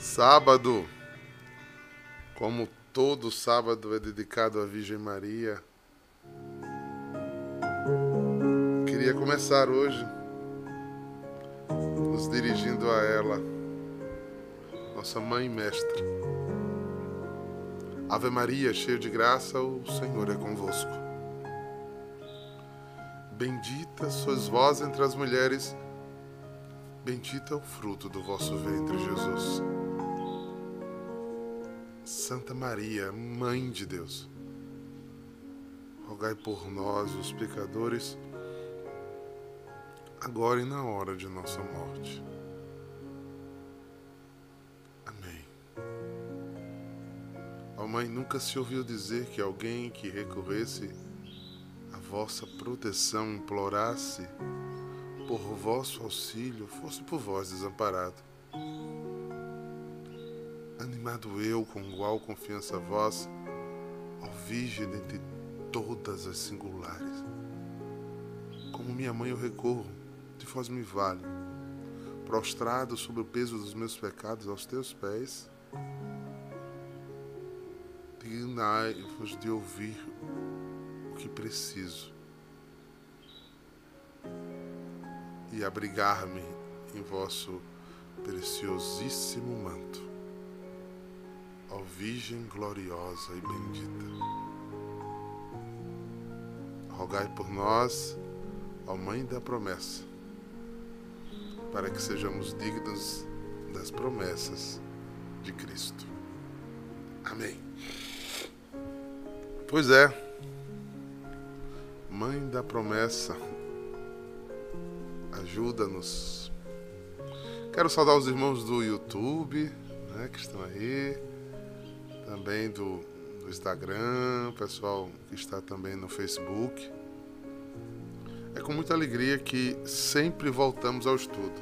Sábado, como todo sábado é dedicado à Virgem Maria, queria começar hoje nos dirigindo a ela, nossa mãe mestra. Ave Maria, cheia de graça, o Senhor é convosco. Bendita sois vós entre as mulheres, bendito é o fruto do vosso ventre, Jesus. Santa Maria, Mãe de Deus, rogai por nós, os pecadores, agora e na hora de nossa morte. Amém. Ó Mãe, nunca se ouviu dizer que alguém que recorresse à vossa proteção, implorasse por vosso auxílio, fosse por vós desamparado animado eu com igual confiança vós, ó Virgem dentre todas as singulares. Como minha mãe eu recorro, de vós me vale, prostrado sob o peso dos meus pecados aos teus pés, dignai-vos de ouvir o que preciso e abrigar-me em vosso preciosíssimo manto ó Virgem gloriosa e bendita. Rogai por nós, ó Mãe da promessa, para que sejamos dignos das promessas de Cristo. Amém. Pois é, Mãe da promessa, ajuda-nos. Quero saudar os irmãos do YouTube, né, que estão aí também do, do Instagram, pessoal que está também no Facebook. É com muita alegria que sempre voltamos ao estudo.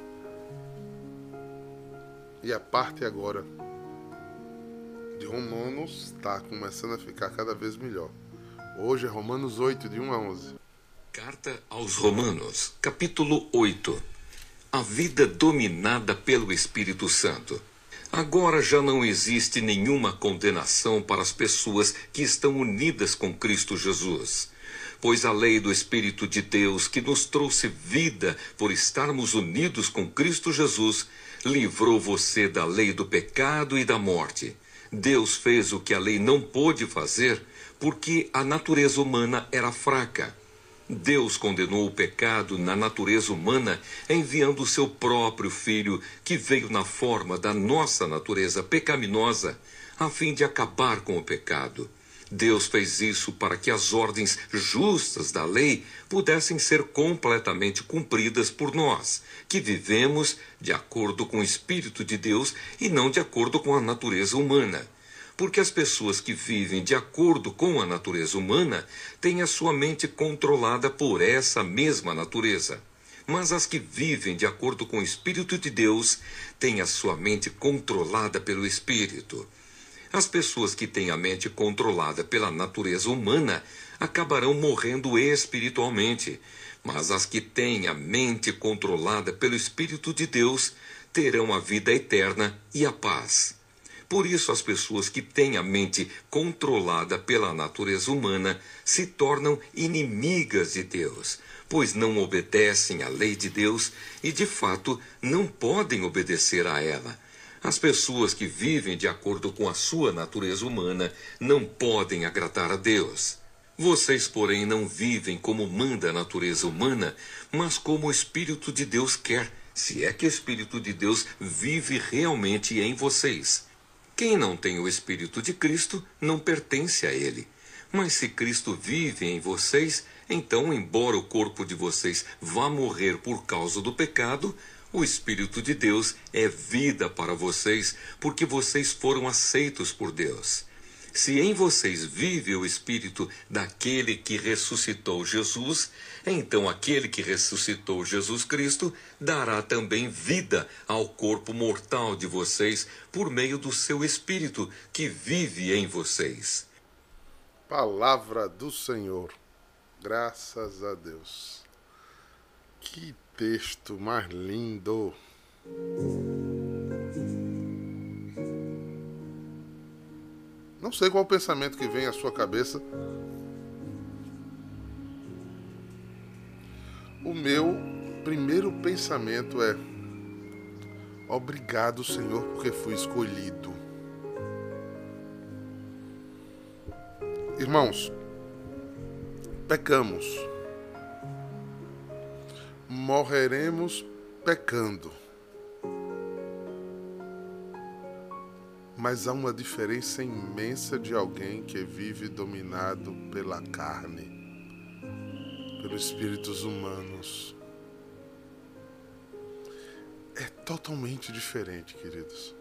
E a parte agora de Romanos está começando a ficar cada vez melhor. Hoje é Romanos 8, de 1 a 11. Carta aos Romanos, capítulo 8. A vida dominada pelo Espírito Santo. Agora já não existe nenhuma condenação para as pessoas que estão unidas com Cristo Jesus. Pois a lei do Espírito de Deus, que nos trouxe vida por estarmos unidos com Cristo Jesus, livrou você da lei do pecado e da morte. Deus fez o que a lei não pôde fazer porque a natureza humana era fraca. Deus condenou o pecado na natureza humana, enviando o seu próprio Filho, que veio na forma da nossa natureza pecaminosa, a fim de acabar com o pecado. Deus fez isso para que as ordens justas da lei pudessem ser completamente cumpridas por nós, que vivemos de acordo com o Espírito de Deus e não de acordo com a natureza humana porque as pessoas que vivem de acordo com a natureza humana têm a sua mente controlada por essa mesma natureza. Mas as que vivem de acordo com o Espírito de Deus têm a sua mente controlada pelo Espírito. As pessoas que têm a mente controlada pela natureza humana acabarão morrendo espiritualmente, mas as que têm a mente controlada pelo Espírito de Deus terão a vida eterna e a paz. Por isso, as pessoas que têm a mente controlada pela natureza humana se tornam inimigas de Deus, pois não obedecem à lei de Deus e, de fato, não podem obedecer a ela. As pessoas que vivem de acordo com a sua natureza humana não podem agradar a Deus. Vocês, porém, não vivem como manda a natureza humana, mas como o Espírito de Deus quer, se é que o Espírito de Deus vive realmente em vocês. Quem não tem o Espírito de Cristo não pertence a Ele. Mas se Cristo vive em vocês, então, embora o corpo de vocês vá morrer por causa do pecado, o Espírito de Deus é vida para vocês, porque vocês foram aceitos por Deus. Se em vocês vive o Espírito daquele que ressuscitou Jesus, então aquele que ressuscitou Jesus Cristo dará também vida ao corpo mortal de vocês por meio do seu Espírito que vive em vocês. Palavra do Senhor. Graças a Deus. Que texto mais lindo. Não sei qual o pensamento que vem à sua cabeça. O meu primeiro pensamento é: Obrigado, Senhor, porque fui escolhido. Irmãos, pecamos. Morreremos pecando. Mas há uma diferença imensa de alguém que vive dominado pela carne, pelos espíritos humanos. É totalmente diferente, queridos.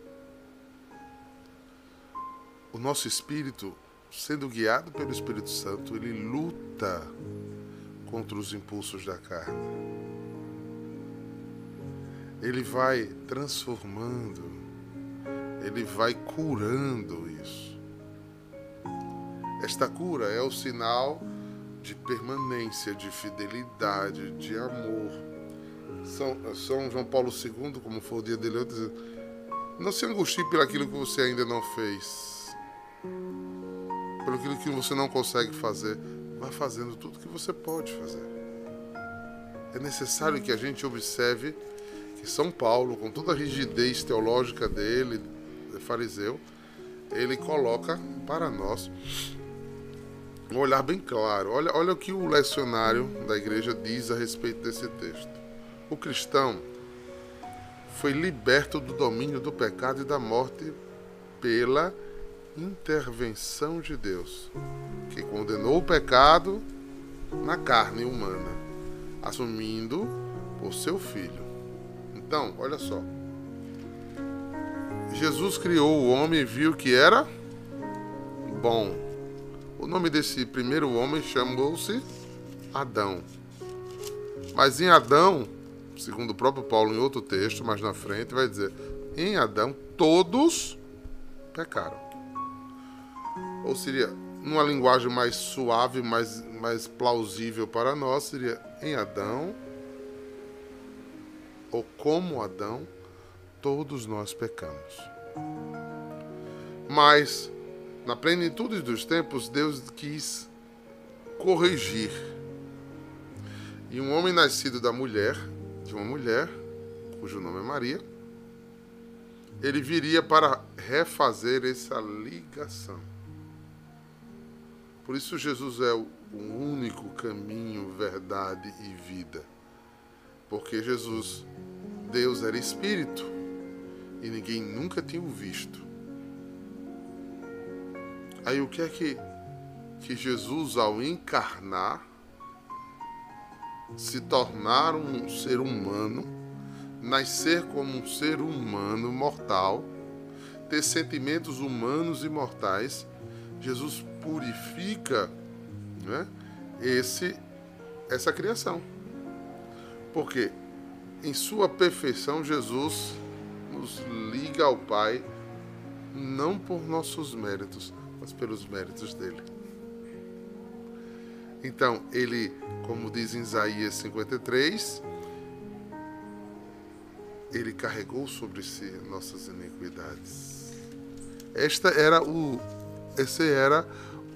O nosso espírito, sendo guiado pelo Espírito Santo, ele luta contra os impulsos da carne. Ele vai transformando ele vai curando isso. Esta cura é o sinal de permanência, de fidelidade, de amor. São, São João Paulo II, como foi o dia dele, diz, não se angustie pelo aquilo que você ainda não fez, pelo aquilo que você não consegue fazer. Vá fazendo tudo que você pode fazer. É necessário que a gente observe que São Paulo, com toda a rigidez teológica dele, fariseu, ele coloca para nós um olhar bem claro. Olha, olha o que o lecionário da igreja diz a respeito desse texto. O cristão foi liberto do domínio do pecado e da morte pela intervenção de Deus, que condenou o pecado na carne humana, assumindo por seu filho. Então, olha só. Jesus criou o homem e viu que era bom. O nome desse primeiro homem chamou-se Adão. Mas em Adão, segundo o próprio Paulo em outro texto, mais na frente, vai dizer: em Adão todos pecaram. Ou seria, numa linguagem mais suave, mais, mais plausível para nós, seria: em Adão, ou como Adão, todos nós pecamos. Mas, na plenitude dos tempos, Deus quis corrigir. E um homem nascido da mulher, de uma mulher, cujo nome é Maria, ele viria para refazer essa ligação. Por isso, Jesus é o único caminho, verdade e vida. Porque Jesus, Deus era espírito e ninguém nunca tinha o visto. Aí o que é que, que Jesus, ao encarnar, se tornar um ser humano, nascer como um ser humano mortal, ter sentimentos humanos e mortais, Jesus purifica né, esse, essa criação. Porque em sua perfeição, Jesus nos liga ao Pai, não por nossos méritos, mas pelos méritos dele. Então, ele, como diz em Isaías 53, ele carregou sobre si nossas iniquidades. Esta era o esse era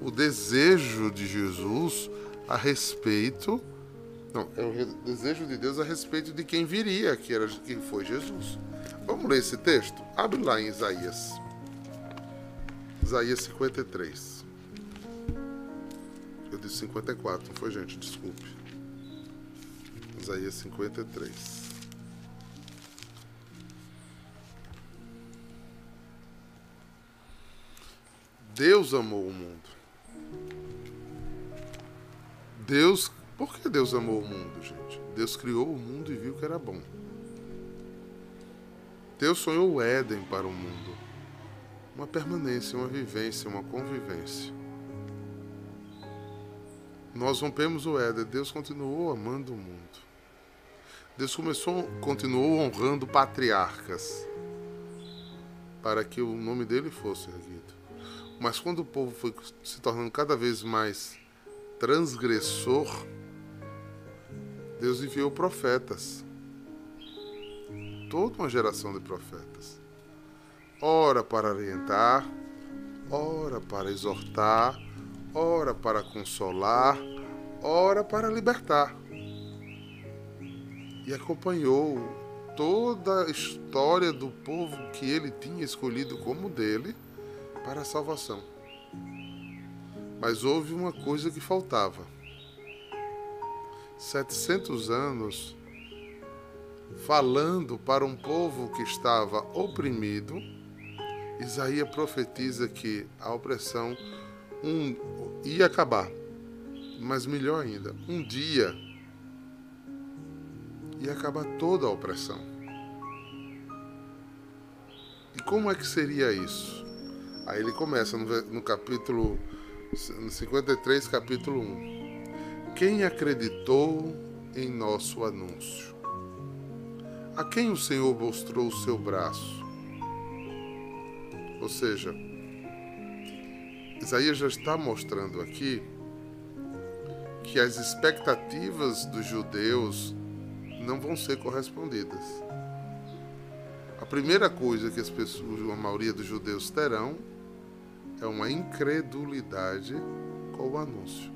o desejo de Jesus a respeito não, é o desejo de Deus a respeito de quem viria, que era quem foi Jesus. Vamos ler esse texto? Abre lá em Isaías. Isaías 53. Eu disse 54, não foi, gente? Desculpe. Isaías 53. Deus amou o mundo. Deus. Por que Deus amou o mundo, gente? Deus criou o mundo e viu que era bom. Deus sonhou o Éden para o mundo. Uma permanência, uma vivência, uma convivência. Nós rompemos o Éden, Deus continuou amando o mundo. Deus começou, continuou honrando patriarcas para que o nome dele fosse erguido. Mas quando o povo foi se tornando cada vez mais transgressor, Deus enviou profetas toda uma geração de profetas. Ora para orientar, ora para exortar, ora para consolar, ora para libertar. E acompanhou toda a história do povo que ele tinha escolhido como dele para a salvação. Mas houve uma coisa que faltava. 700 anos falando para um povo que estava oprimido, Isaías profetiza que a opressão um, ia acabar. Mas melhor ainda, um dia ia acabar toda a opressão. E como é que seria isso? Aí ele começa no, no capítulo no 53, capítulo 1. Quem acreditou em nosso anúncio? A quem o Senhor mostrou o seu braço? Ou seja, Isaías já está mostrando aqui que as expectativas dos judeus não vão ser correspondidas. A primeira coisa que as pessoas, a maioria dos judeus terão é uma incredulidade com o anúncio.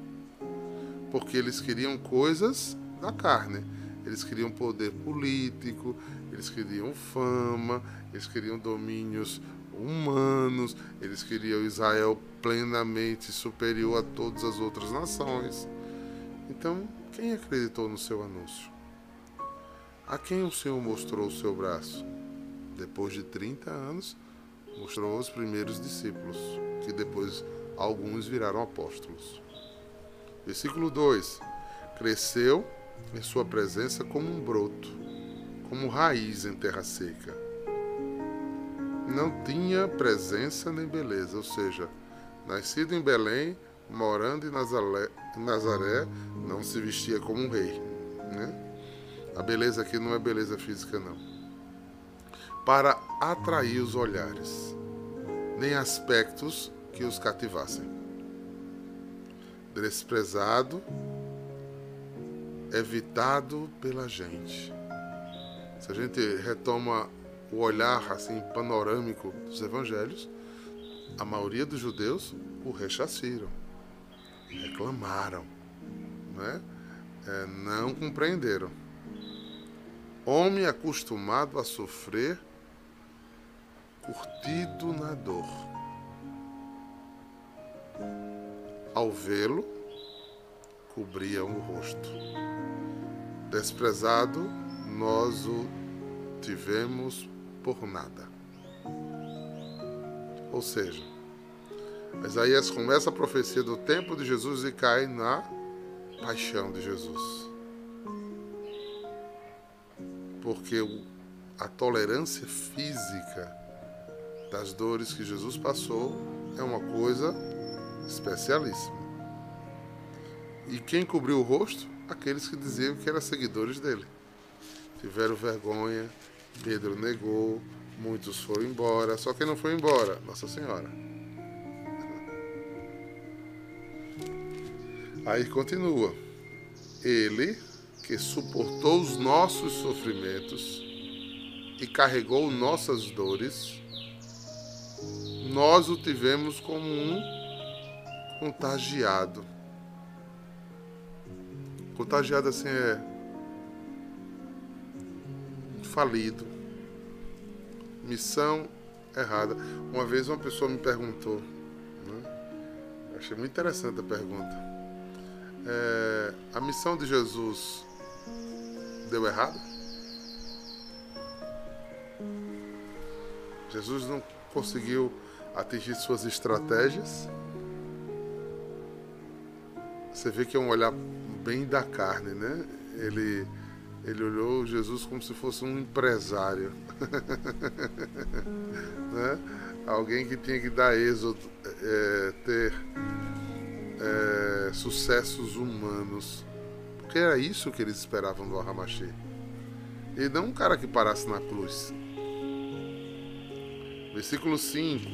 Porque eles queriam coisas da carne. Eles queriam poder político, eles queriam fama, eles queriam domínios humanos, eles queriam Israel plenamente superior a todas as outras nações. Então, quem acreditou no seu anúncio? A quem o Senhor mostrou o seu braço? Depois de 30 anos, mostrou os primeiros discípulos, que depois alguns viraram apóstolos. Versículo 2: Cresceu em sua presença como um broto, como raiz em terra seca. Não tinha presença nem beleza, ou seja, nascido em Belém, morando em Nazaré, Nazaré não se vestia como um rei. Né? A beleza aqui não é beleza física, não. Para atrair os olhares, nem aspectos que os cativassem. Desprezado, evitado pela gente. Se a gente retoma o olhar assim panorâmico dos evangelhos, a maioria dos judeus o rechaçaram, reclamaram, né? É, não compreenderam. Homem acostumado a sofrer, curtido na dor. Ao vê-lo, cobriam o rosto. Desprezado, nós o tivemos por nada. Ou seja, Isaías começa a profecia do tempo de Jesus e cai na paixão de Jesus porque a tolerância física das dores que Jesus passou é uma coisa especialíssima. E quem cobriu o rosto? Aqueles que diziam que eram seguidores dele. Tiveram vergonha, Pedro negou, muitos foram embora, só quem não foi embora? Nossa Senhora. Aí continua. Ele que suportou os nossos sofrimentos e carregou nossas dores, nós o tivemos como um contagiado. Contagiado assim é falido. Missão errada. Uma vez uma pessoa me perguntou, né? achei muito interessante a pergunta. É, a missão de Jesus deu errado? Jesus não conseguiu atingir suas estratégias. Você vê que é um olhar bem da carne, né? Ele, ele olhou Jesus como se fosse um empresário, né? Alguém que tinha que dar êxodo, é, ter é, sucessos humanos porque era isso que eles esperavam do Aramaxê. E não um cara que parasse na cruz. Versículo 5.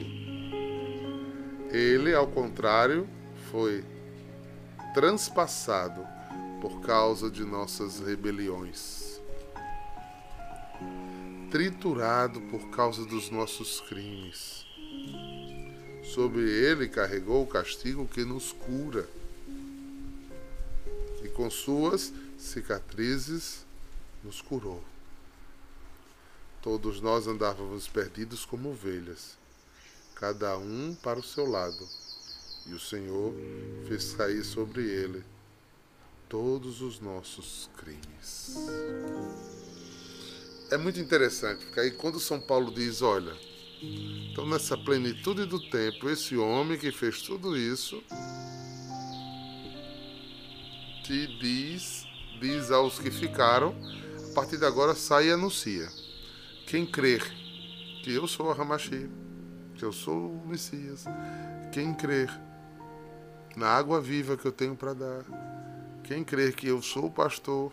Ele, ao contrário, foi transpassado por causa de nossas rebeliões, triturado por causa dos nossos crimes. Sobre ele carregou o castigo que nos cura. E com suas cicatrizes nos curou. Todos nós andávamos perdidos como ovelhas, cada um para o seu lado, e o Senhor fez cair sobre ele todos os nossos crimes. É muito interessante, porque aí quando São Paulo diz, olha, então nessa plenitude do tempo, esse homem que fez tudo isso te diz, diz aos que ficaram, a partir de agora sai e anuncia. Quem crer que eu sou a Ramachi, que eu sou o Messias, quem crer na água viva que eu tenho para dar, quem crer que eu sou o pastor,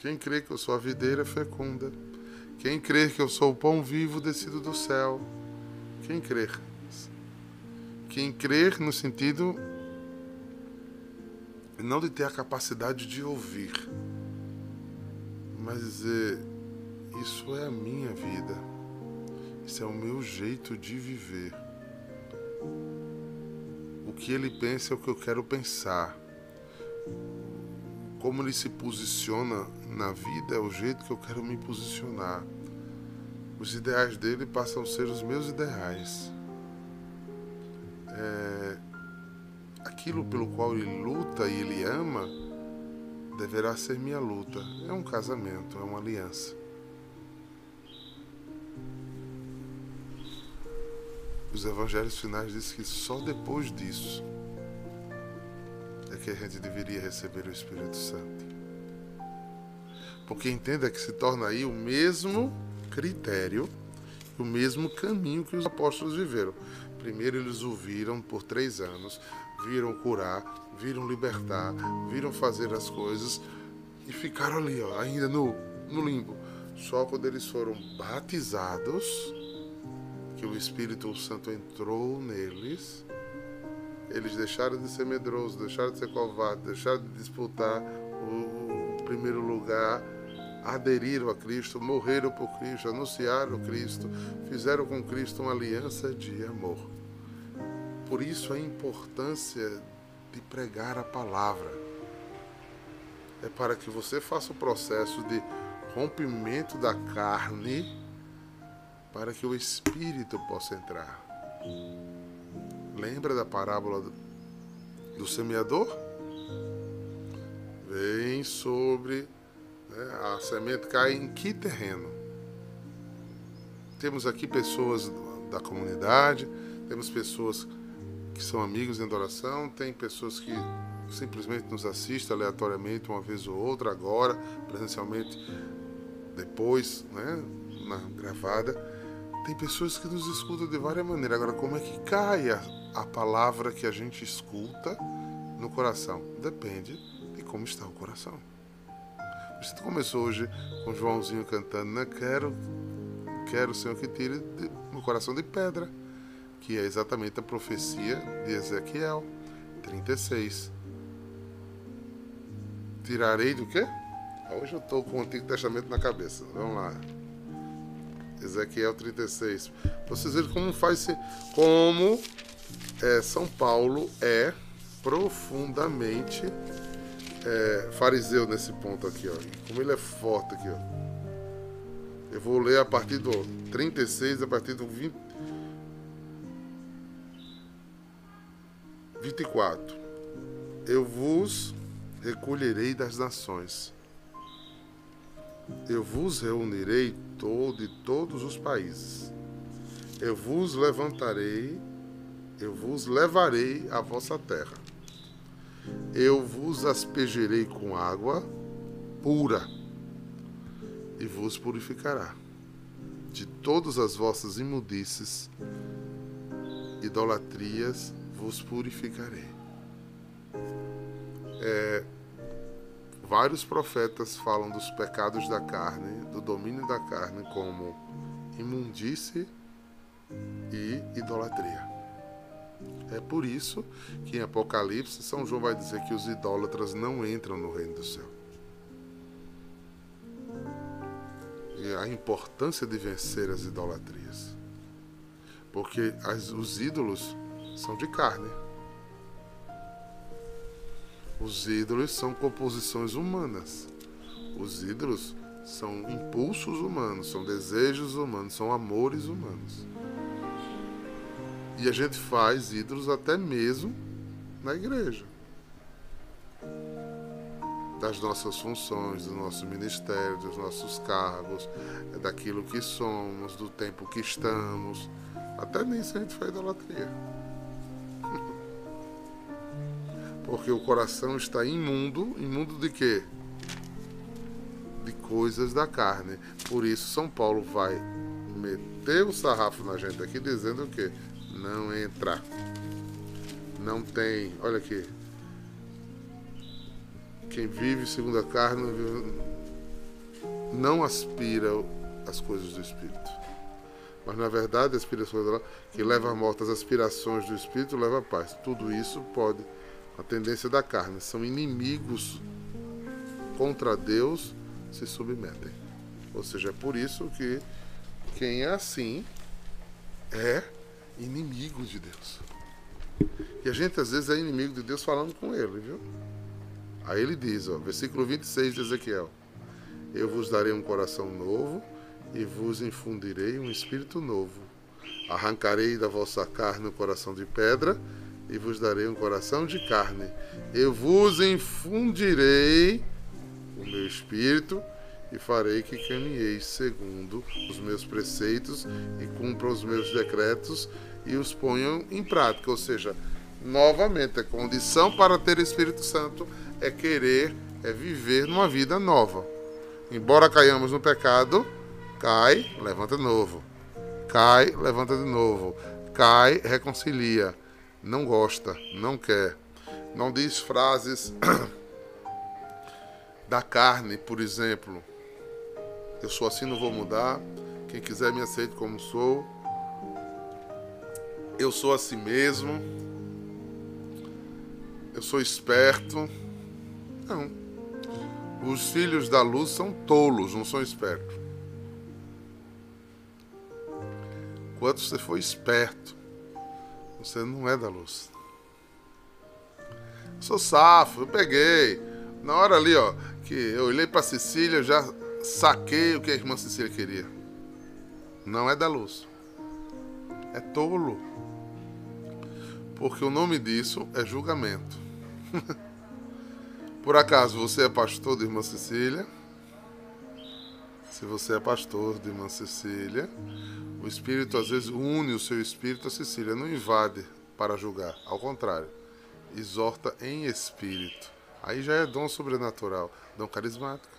quem crer que eu sou a videira fecunda, quem crer que eu sou o pão vivo descido do céu, quem crer. Quem crer no sentido não de ter a capacidade de ouvir, mas dizer: Isso é a minha vida, isso é o meu jeito de viver. O que ele pensa é o que eu quero pensar. Como ele se posiciona na vida é o jeito que eu quero me posicionar. Os ideais dele passam a ser os meus ideais. É, aquilo pelo qual ele luta e ele ama deverá ser minha luta. É um casamento, é uma aliança. Os evangelhos finais dizem que só depois disso é que a gente deveria receber o Espírito Santo. Porque entenda que se torna aí o mesmo critério, o mesmo caminho que os apóstolos viveram. Primeiro eles ouviram por três anos, viram curar, viram libertar, viram fazer as coisas e ficaram ali, ó, ainda no, no limbo. Só quando eles foram batizados, que o Espírito Santo entrou neles, eles deixaram de ser medrosos, deixaram de ser covardes, deixaram de disputar o, primeiro lugar, aderiram a Cristo, morreram por Cristo, anunciaram Cristo, fizeram com Cristo uma aliança de amor. Por isso a importância de pregar a palavra. É para que você faça o processo de rompimento da carne para que o espírito possa entrar. Lembra da parábola do, do semeador? Vem sobre né, a semente cai em que terreno? Temos aqui pessoas da comunidade, temos pessoas que são amigos em adoração, tem pessoas que simplesmente nos assistem aleatoriamente uma vez ou outra, agora, presencialmente, depois, né, na gravada. Tem pessoas que nos escutam de várias maneiras. Agora, como é que cai a, a palavra que a gente escuta no coração? Depende de como está o coração. Você começou hoje com o Joãozinho cantando, né? Quero, quero, Senhor, que tire o coração de pedra que é exatamente a profecia de Ezequiel 36. Tirarei do quê? Hoje eu estou com o Antigo Testamento na cabeça. Vamos lá. Ezequiel 36. Vocês verem como faz como é, São Paulo é profundamente é, fariseu nesse ponto aqui, ó. Como ele é forte aqui, ó. Eu vou ler a partir do 36, a partir do 20, 24. Eu vos recolherei das nações. Eu vos reunirei todo, de todos os países. Eu vos levantarei, eu vos levarei à vossa terra. Eu vos aspejerei com água pura e vos purificará de todas as vossas imundícies, idolatrias vos purificarei. É, vários profetas falam dos pecados da carne, do domínio da carne, como imundície e idolatria. É por isso que em Apocalipse São João vai dizer que os idólatras não entram no reino do céu. E a importância de vencer as idolatrias. Porque as, os ídolos são de carne. Os ídolos são composições humanas. Os ídolos são impulsos humanos, são desejos humanos, são amores humanos. E a gente faz ídolos até mesmo na igreja. Das nossas funções, do nosso ministério, dos nossos cargos, daquilo que somos, do tempo que estamos. Até nisso a gente faz idolatria. Porque o coração está imundo. Imundo de quê? De coisas da carne. Por isso São Paulo vai meter o sarrafo na gente aqui dizendo o quê? Não entra. Não tem. Olha aqui. Quem vive segundo a carne não aspira as coisas do Espírito. Mas na verdade, as aspirações que leva à morte as aspirações do Espírito leva à paz. Tudo isso pode a tendência da carne. São inimigos contra Deus se submetem. Ou seja, é por isso que quem é assim é inimigo de Deus. E a gente às vezes é inimigo de Deus falando com ele, viu? Aí ele diz, ó, versículo 26 de Ezequiel: Eu vos darei um coração novo e vos infundirei um espírito novo. Arrancarei da vossa carne o coração de pedra e vos darei um coração de carne. Eu vos infundirei o meu espírito e farei que caminheis segundo os meus preceitos e cumpram os meus decretos e os ponham em prática. Ou seja, novamente, a condição para ter Espírito Santo é querer, é viver numa vida nova. Embora caiamos no pecado, cai, levanta de novo. Cai, levanta de novo. Cai, reconcilia não gosta, não quer, não diz frases da carne, por exemplo. Eu sou assim, não vou mudar. Quem quiser me aceite como sou. Eu sou assim mesmo. Eu sou esperto. Não. Os filhos da luz são tolos, não são espertos. Quanto você for esperto, você não é da luz. Eu sou safo, eu peguei. Na hora ali, ó, que eu olhei para Cecília, eu já saquei o que a irmã Cecília queria. Não é da luz. É tolo. Porque o nome disso é julgamento. Por acaso você é pastor de irmã Cecília? Se você é pastor de irmã Cecília, o Espírito às vezes une o seu espírito a Cecília, não invade para julgar, ao contrário, exorta em espírito. Aí já é dom sobrenatural, dom carismático.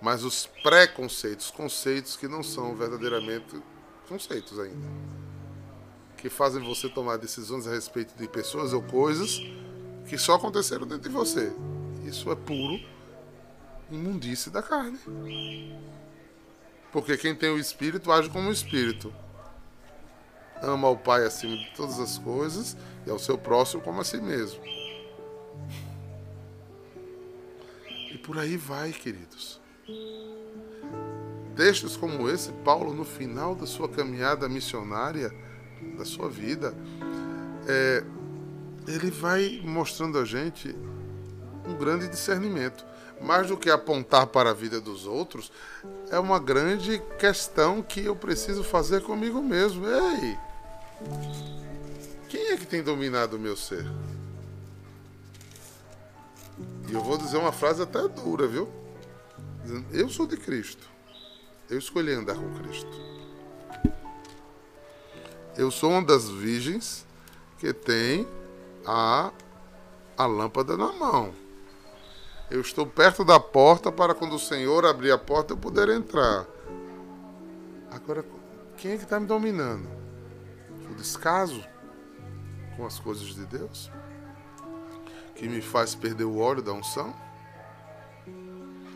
Mas os preconceitos, conceitos que não são verdadeiramente conceitos ainda, que fazem você tomar decisões a respeito de pessoas ou coisas que só aconteceram dentro de você. Isso é puro imundície da carne. Porque quem tem o espírito age como o espírito. Ama o Pai acima de todas as coisas e ao seu próximo como a si mesmo. E por aí vai, queridos. Textos como esse, Paulo, no final da sua caminhada missionária, da sua vida, é, ele vai mostrando a gente um grande discernimento mais do que apontar para a vida dos outros, é uma grande questão que eu preciso fazer comigo mesmo. Ei, quem é que tem dominado o meu ser? E eu vou dizer uma frase até dura, viu? Eu sou de Cristo. Eu escolhi andar com Cristo. Eu sou uma das virgens que tem a, a lâmpada na mão. Eu estou perto da porta para quando o Senhor abrir a porta eu poder entrar. Agora, quem é que está me dominando? O descaso com as coisas de Deus? Que me faz perder o óleo da unção?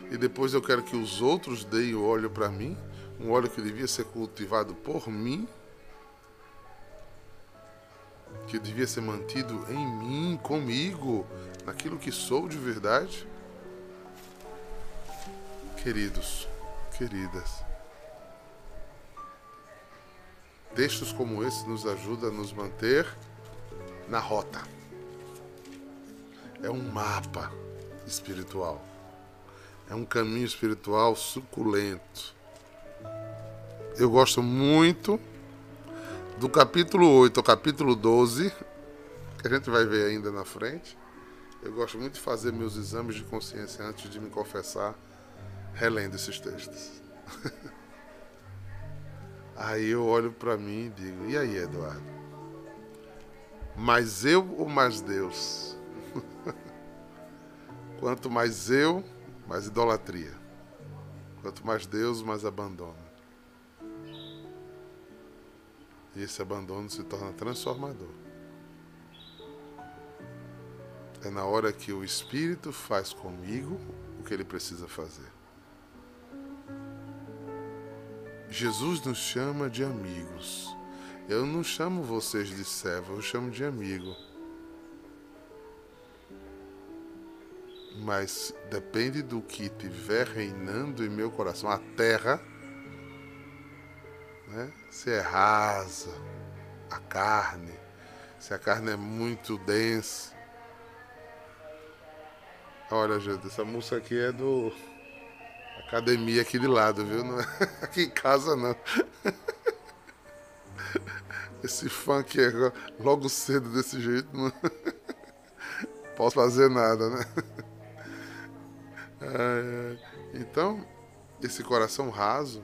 E depois eu quero que os outros deem o óleo para mim? Um óleo que devia ser cultivado por mim? Que devia ser mantido em mim, comigo, naquilo que sou de verdade? Queridos, queridas, textos como esse nos ajudam a nos manter na rota. É um mapa espiritual. É um caminho espiritual suculento. Eu gosto muito do capítulo 8 ao capítulo 12, que a gente vai ver ainda na frente. Eu gosto muito de fazer meus exames de consciência antes de me confessar, relendo esses textos. aí eu olho para mim e digo: e aí, Eduardo? Mais eu ou mais Deus? Quanto mais eu, mais idolatria. Quanto mais Deus, mais abandono. E esse abandono se torna transformador. É na hora que o Espírito faz comigo o que ele precisa fazer. Jesus nos chama de amigos. Eu não chamo vocês de servo, eu chamo de amigo. Mas depende do que tiver reinando em meu coração. A terra, né? se é rasa, a carne, se a carne é muito densa. Olha, gente, essa música aqui é do academia aqui de lado, viu? Não é aqui em casa não. Esse funk é logo cedo desse jeito, não posso fazer nada, né? Então, esse coração raso,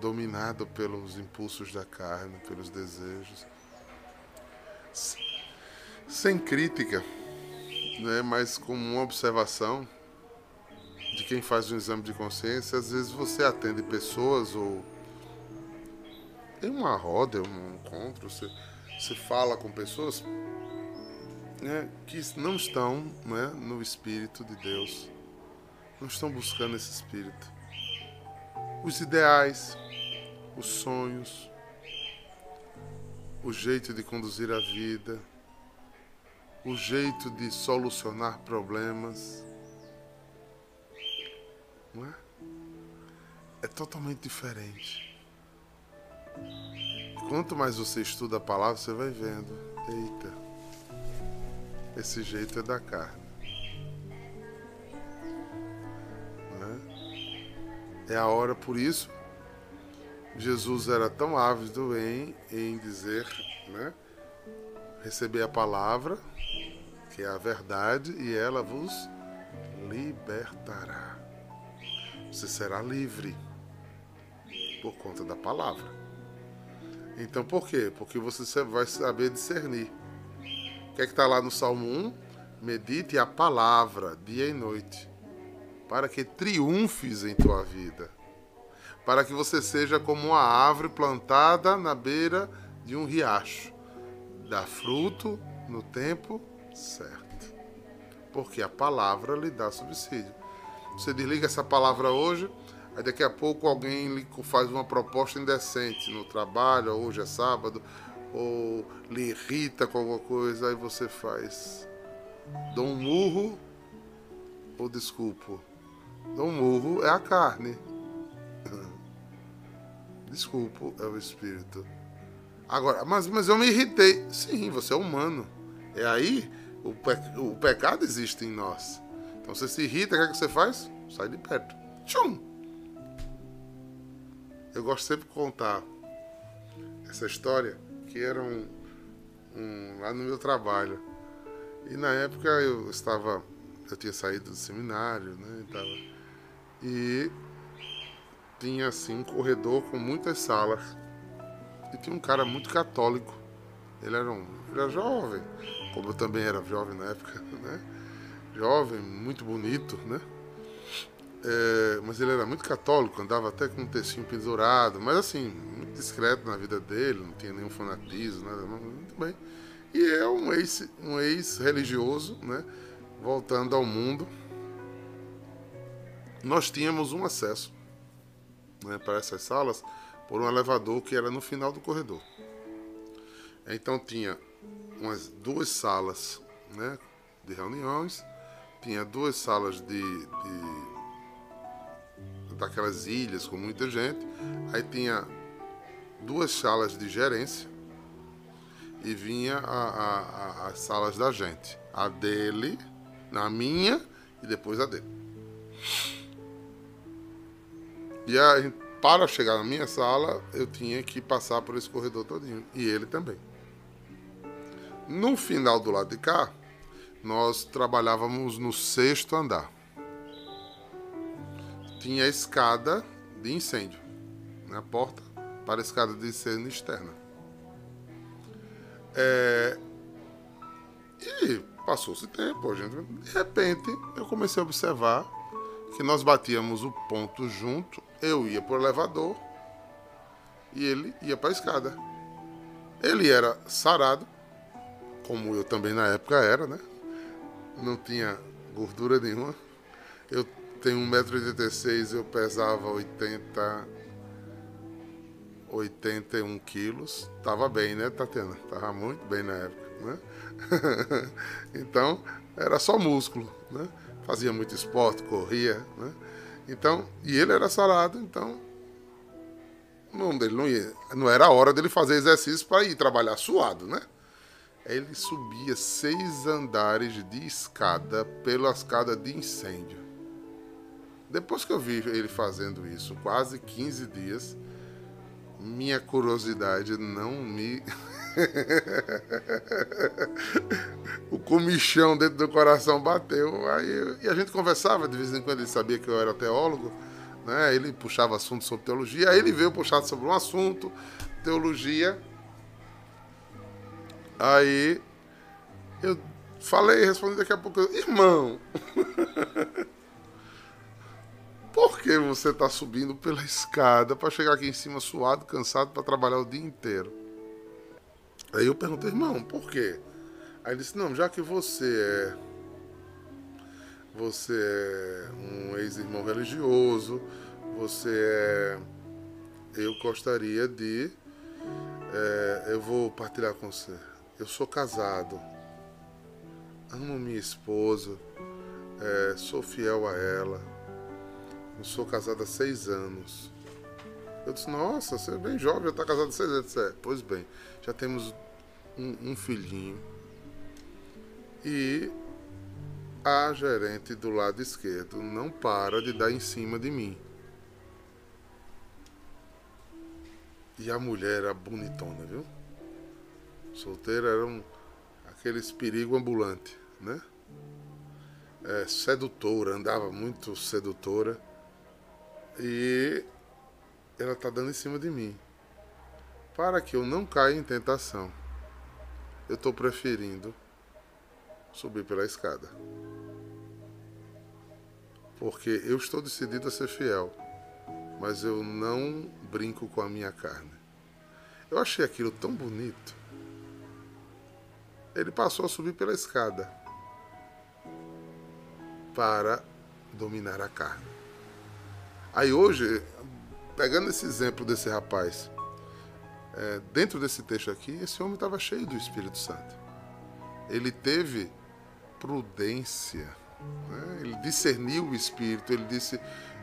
dominado pelos impulsos da carne, pelos desejos, sem crítica, né, mas como uma observação de quem faz um exame de consciência, às vezes você atende pessoas ou em uma roda, um encontro, você, você fala com pessoas né, que não estão né, no Espírito de Deus não estão buscando esse espírito. Os ideais, os sonhos, o jeito de conduzir a vida, o jeito de solucionar problemas. Não é? É totalmente diferente. Quanto mais você estuda a palavra, você vai vendo. Eita, esse jeito é da carne. É a hora, por isso, Jesus era tão ávido em, em dizer, né? Receber a palavra, que é a verdade, e ela vos libertará. Você será livre por conta da palavra. Então por quê? Porque você vai saber discernir. O que é que está lá no Salmo 1? Medite a palavra dia e noite para que triunfes em tua vida, para que você seja como uma árvore plantada na beira de um riacho, dá fruto no tempo certo, porque a palavra lhe dá subsídio. Você desliga essa palavra hoje, aí daqui a pouco alguém lhe faz uma proposta indecente no trabalho, hoje é sábado, ou lhe irrita com alguma coisa, aí você faz. Dou um murro ou desculpo do murro é a carne. Desculpa, é o espírito. Agora, mas, mas eu me irritei. Sim, você é humano. É aí, o, pe o pecado existe em nós. Então você se irrita, o que, é que você faz? Sai de perto. Tchum! Eu gosto sempre de contar essa história, que era um, um lá no meu trabalho. E na época eu estava, eu tinha saído do seminário, né? Estava e tinha assim um corredor com muitas salas. E tinha um cara muito católico. Ele era, um, ele era jovem, como eu também era jovem na época, né? Jovem, muito bonito, né? É, mas ele era muito católico, andava até com um textinho pendurado, mas assim, muito discreto na vida dele, não tinha nenhum fanatismo, nada, muito bem. E é um ex, um ex religioso, né? Voltando ao mundo, nós tínhamos um acesso né, para essas salas por um elevador que era no final do corredor. Então tinha umas duas salas né, de reuniões, tinha duas salas de, de daquelas ilhas com muita gente, aí tinha duas salas de gerência e vinha a, a, a, as salas da gente. A dele, a minha e depois a dele. E a, para chegar na minha sala, eu tinha que passar por esse corredor todinho. E ele também. No final do lado de cá, nós trabalhávamos no sexto andar. Tinha a escada de incêndio, na né? porta para a escada de incêndio externa. É... E passou-se tempo, gente. De repente, eu comecei a observar que nós batíamos o ponto junto, eu ia para o elevador e ele ia para a escada. Ele era sarado, como eu também na época era, né? Não tinha gordura nenhuma. Eu tenho 1,86m, eu pesava 80, 81 quilos. Tava bem, né, Tatiana? Tava muito bem na época, né? então, era só músculo, né? Fazia muito esporte, corria, né? Então, e ele era sarado, então não, dele não, ia, não era a hora dele fazer exercício para ir trabalhar suado, né? Ele subia seis andares de escada pela escada de incêndio. Depois que eu vi ele fazendo isso, quase 15 dias, minha curiosidade não me. o comichão dentro do coração bateu. Aí, e a gente conversava, de vez em quando ele sabia que eu era teólogo, né? ele puxava assunto sobre teologia, aí ele veio puxar sobre um assunto, teologia. Aí eu falei, respondi daqui a pouco, irmão. Por que você está subindo pela escada para chegar aqui em cima suado, cansado para trabalhar o dia inteiro? Aí eu perguntei, irmão, por quê? Aí ele disse, não, já que você é você é um ex-irmão religioso, você é. Eu gostaria de. É, eu vou partilhar com você. Eu sou casado, amo minha esposa, é, sou fiel a ela eu sou casado há seis anos. Eu disse, nossa, você é bem jovem, já está casado há seis anos. É, pois bem, já temos um, um filhinho. E a gerente do lado esquerdo não para de dar em cima de mim. E a mulher era bonitona, viu? Solteira era um aqueles perigo ambulante, né? É, sedutora, andava muito sedutora. E ela está dando em cima de mim. Para que eu não caia em tentação, eu estou preferindo subir pela escada. Porque eu estou decidido a ser fiel, mas eu não brinco com a minha carne. Eu achei aquilo tão bonito. Ele passou a subir pela escada para dominar a carne. Aí hoje, pegando esse exemplo desse rapaz, é, dentro desse texto aqui, esse homem estava cheio do Espírito Santo. Ele teve prudência, né? ele discerniu o Espírito, ele disse: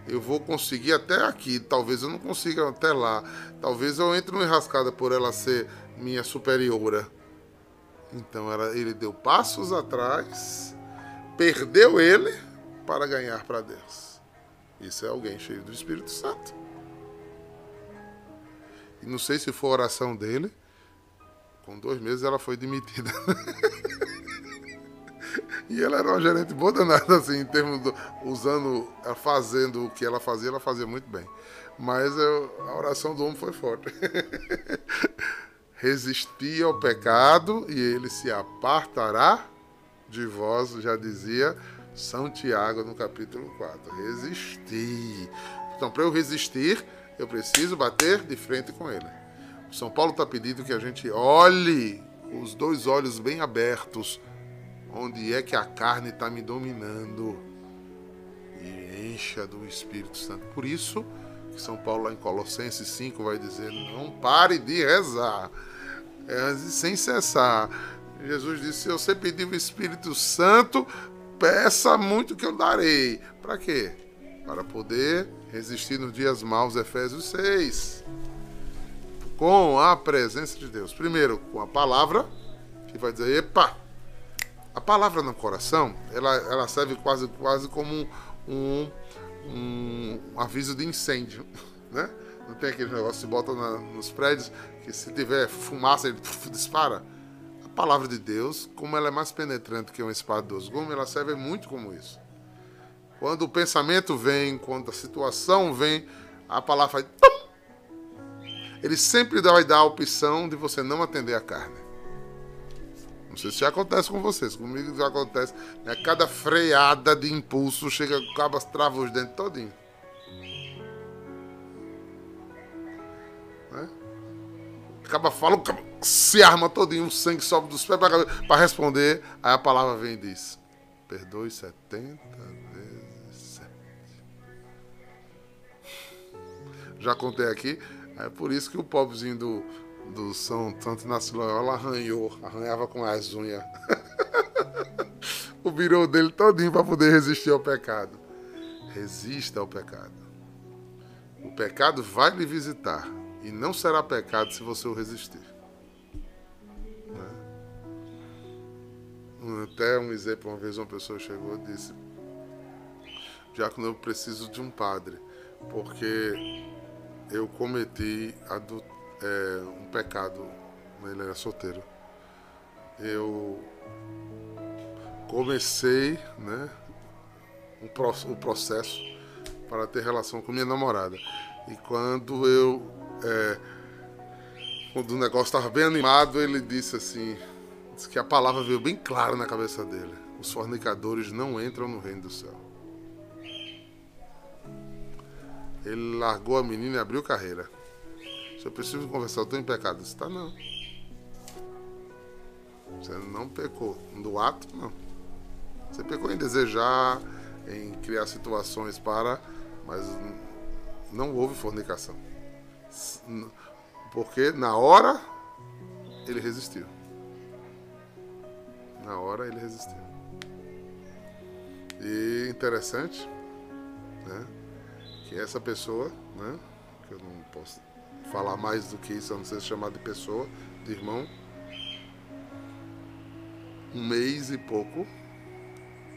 Eu vou conseguir até aqui, talvez eu não consiga até lá, talvez eu entre numa enrascada por ela ser minha superiora. Então ela, ele deu passos atrás, perdeu ele para ganhar para Deus. Isso é alguém cheio do Espírito Santo. E não sei se foi a oração dele. Com dois meses ela foi demitida. e ela era uma gerente boa danada, assim, em termos do, usando, fazendo o que ela fazia, ela fazia muito bem. Mas eu, a oração do homem foi forte. Resistir ao pecado e ele se apartará de vós, já dizia são Tiago, no capítulo 4. Resistir. Então, para eu resistir, eu preciso bater de frente com ele. São Paulo está pedindo que a gente olhe os dois olhos bem abertos, onde é que a carne está me dominando, e encha do Espírito Santo. Por isso, São Paulo, lá em Colossenses 5, vai dizer: não pare de rezar, é, sem cessar. Jesus disse: se você pedir o Espírito Santo, peça muito que eu darei. Para quê? Para poder resistir nos dias maus, Efésios 6. com a presença de Deus. Primeiro, com a palavra, que vai dizer, epa, a palavra no coração, ela, ela serve quase, quase como um, um, um aviso de incêndio, né? Não tem aquele negócio que bota na, nos prédios que se tiver fumaça ele dispara. A palavra de Deus, como ela é mais penetrante que uma espada dos gumes, ela serve muito como isso. Quando o pensamento vem, quando a situação vem, a palavra faz. Ele sempre vai dar a opção de você não atender a carne. Sei se acontece com vocês, comigo já acontece. Né? Cada freada de impulso chega, acaba, trava os dentes todinho. Né? Acaba fala, se arma todinho, o sangue sobe dos pés para responder. Aí a palavra vem e diz: Perdoe 70 vezes 7. Já contei aqui. É por isso que o pobrezinho do, do São Santo Inácio Loyola arranhou, arranhava com as unhas. o virou dele todinho para poder resistir ao pecado. Resista ao pecado. O pecado vai lhe visitar e não será pecado se você o resistir. Né? Até um exemplo, uma vez uma pessoa chegou e disse: que eu preciso de um padre, porque eu cometi é, um pecado, né, ele era solteiro. Eu comecei né, um, pro, um processo para ter relação com minha namorada. E quando eu. É, quando o negócio estava bem animado, ele disse assim: disse que a palavra veio bem clara na cabeça dele: os fornicadores não entram no reino do céu. Ele largou a menina e abriu carreira. Se eu preciso conversar, eu estou em pecado. Você está não. Você não pecou. Do ato, não. Você pecou em desejar, em criar situações para, mas não houve fornicação. Porque na hora ele resistiu. Na hora ele resistiu. E interessante, né? que essa pessoa, né, que eu não posso falar mais do que isso, a não ser chamar de pessoa, de irmão, um mês e pouco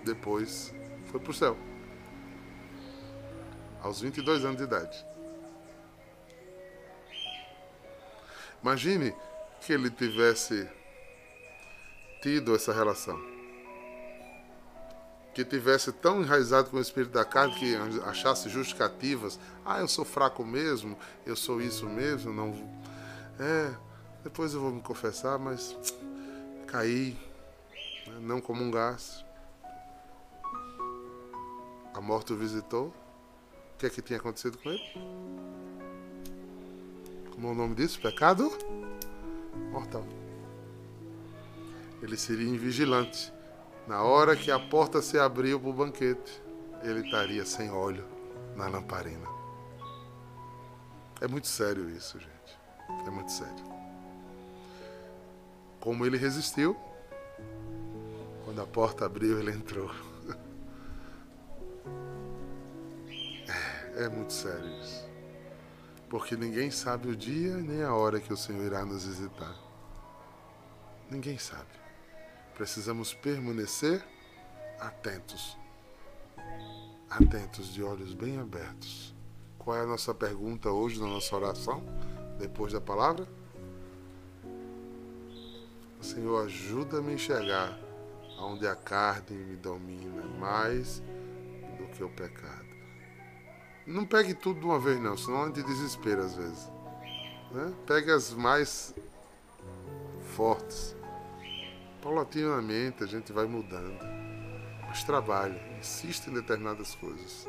depois foi pro céu. Aos 22 anos de idade. Imagine que ele tivesse tido essa relação que tivesse tão enraizado com o espírito da carne que achasse justificativas. Ah, eu sou fraco mesmo, eu sou isso mesmo, não. É, depois eu vou me confessar, mas caí, né, não comungasse. A morte o visitou. O que é que tinha acontecido com ele? Como é o nome disso? Pecado mortal. Ele seria invigilante na hora que a porta se abriu para o banquete, ele estaria sem óleo na lamparina. É muito sério isso, gente. É muito sério. Como ele resistiu, quando a porta abriu, ele entrou. É, é muito sério isso. Porque ninguém sabe o dia nem a hora que o Senhor irá nos visitar. Ninguém sabe precisamos permanecer atentos. Atentos, de olhos bem abertos. Qual é a nossa pergunta hoje na nossa oração, depois da palavra? Senhor, ajuda-me a enxergar onde a carne me domina mais do que o pecado. Não pegue tudo de uma vez, não, senão a gente desespera às vezes. Né? Pegue as mais fortes Paulatinamente a gente vai mudando. Mas trabalhe, insista em determinadas coisas.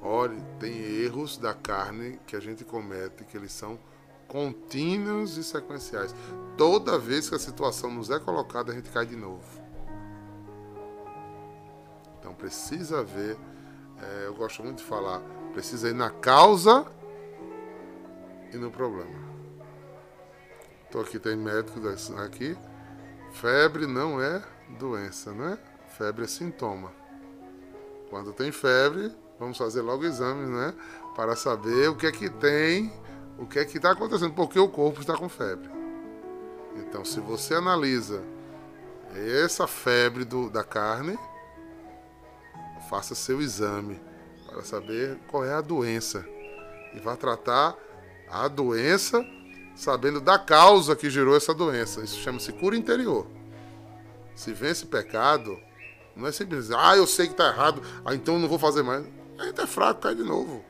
Olhe, tem erros da carne que a gente comete que eles são contínuos e sequenciais. Toda vez que a situação nos é colocada, a gente cai de novo. Então precisa ver, é, eu gosto muito de falar, precisa ir na causa e no problema. Estou aqui, tem médico aqui. Febre não é doença, né? Febre é sintoma. Quando tem febre, vamos fazer logo exames, né? Para saber o que é que tem o que é que está acontecendo, porque o corpo está com febre. Então, se você analisa essa febre do, da carne, faça seu exame para saber qual é a doença e vá tratar a doença sabendo da causa que gerou essa doença. Isso chama-se cura interior. Se vence pecado, não é simplesmente, ah, eu sei que está errado, ah, então não vou fazer mais. A gente é fraco, cai de novo.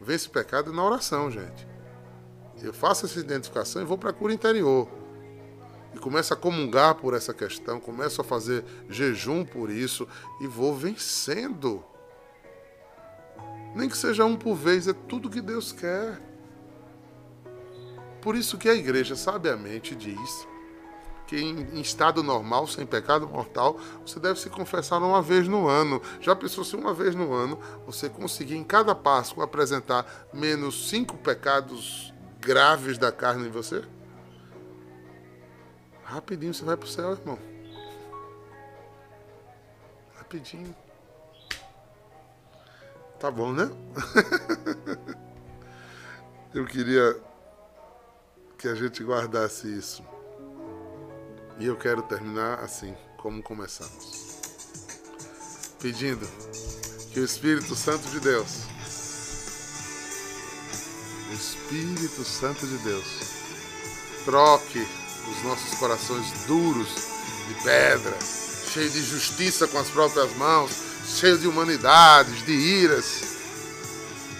Vence pecado na oração, gente. Eu faço essa identificação e vou para a cura interior. E começo a comungar por essa questão, começo a fazer jejum por isso e vou vencendo. Nem que seja um por vez, é tudo que Deus quer. Por isso que a igreja sabiamente diz que em, estado normal, sem pecado mortal, você deve se confessar uma vez no ano. Já pensou se uma vez no ano você conseguir em cada Páscoa apresentar menos cinco pecados graves da carne em você? Rapidinho você vai para o céu, irmão. Rapidinho. Tá bom, né? Eu queria que a gente guardasse isso. E eu quero terminar assim, como começamos. Pedindo que o Espírito Santo de Deus, o Espírito Santo de Deus, troque os nossos corações duros de pedra, cheios de justiça com as próprias mãos, cheios de humanidades, de iras,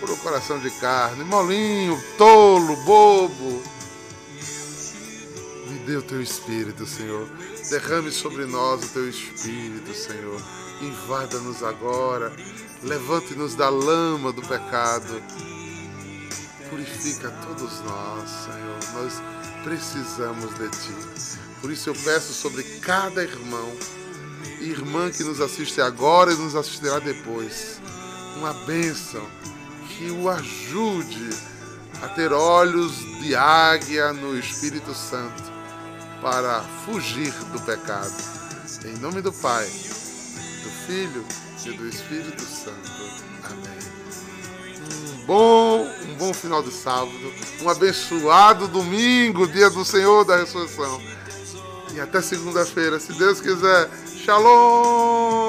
por um coração de carne, molinho, tolo, bobo, teu espírito, Senhor. Derrame sobre nós o teu espírito, Senhor. Invada-nos agora. Levante-nos da lama do pecado. Purifica todos nós, Senhor. Nós precisamos de ti. Por isso eu peço sobre cada irmão e irmã que nos assiste agora e nos assistirá depois, uma bênção que o ajude a ter olhos de águia no Espírito Santo para fugir do pecado. Em nome do Pai, do Filho e do Espírito Santo. Amém. Um bom, um bom final de sábado, um abençoado domingo, dia do Senhor da ressurreição. E até segunda-feira, se Deus quiser. Shalom!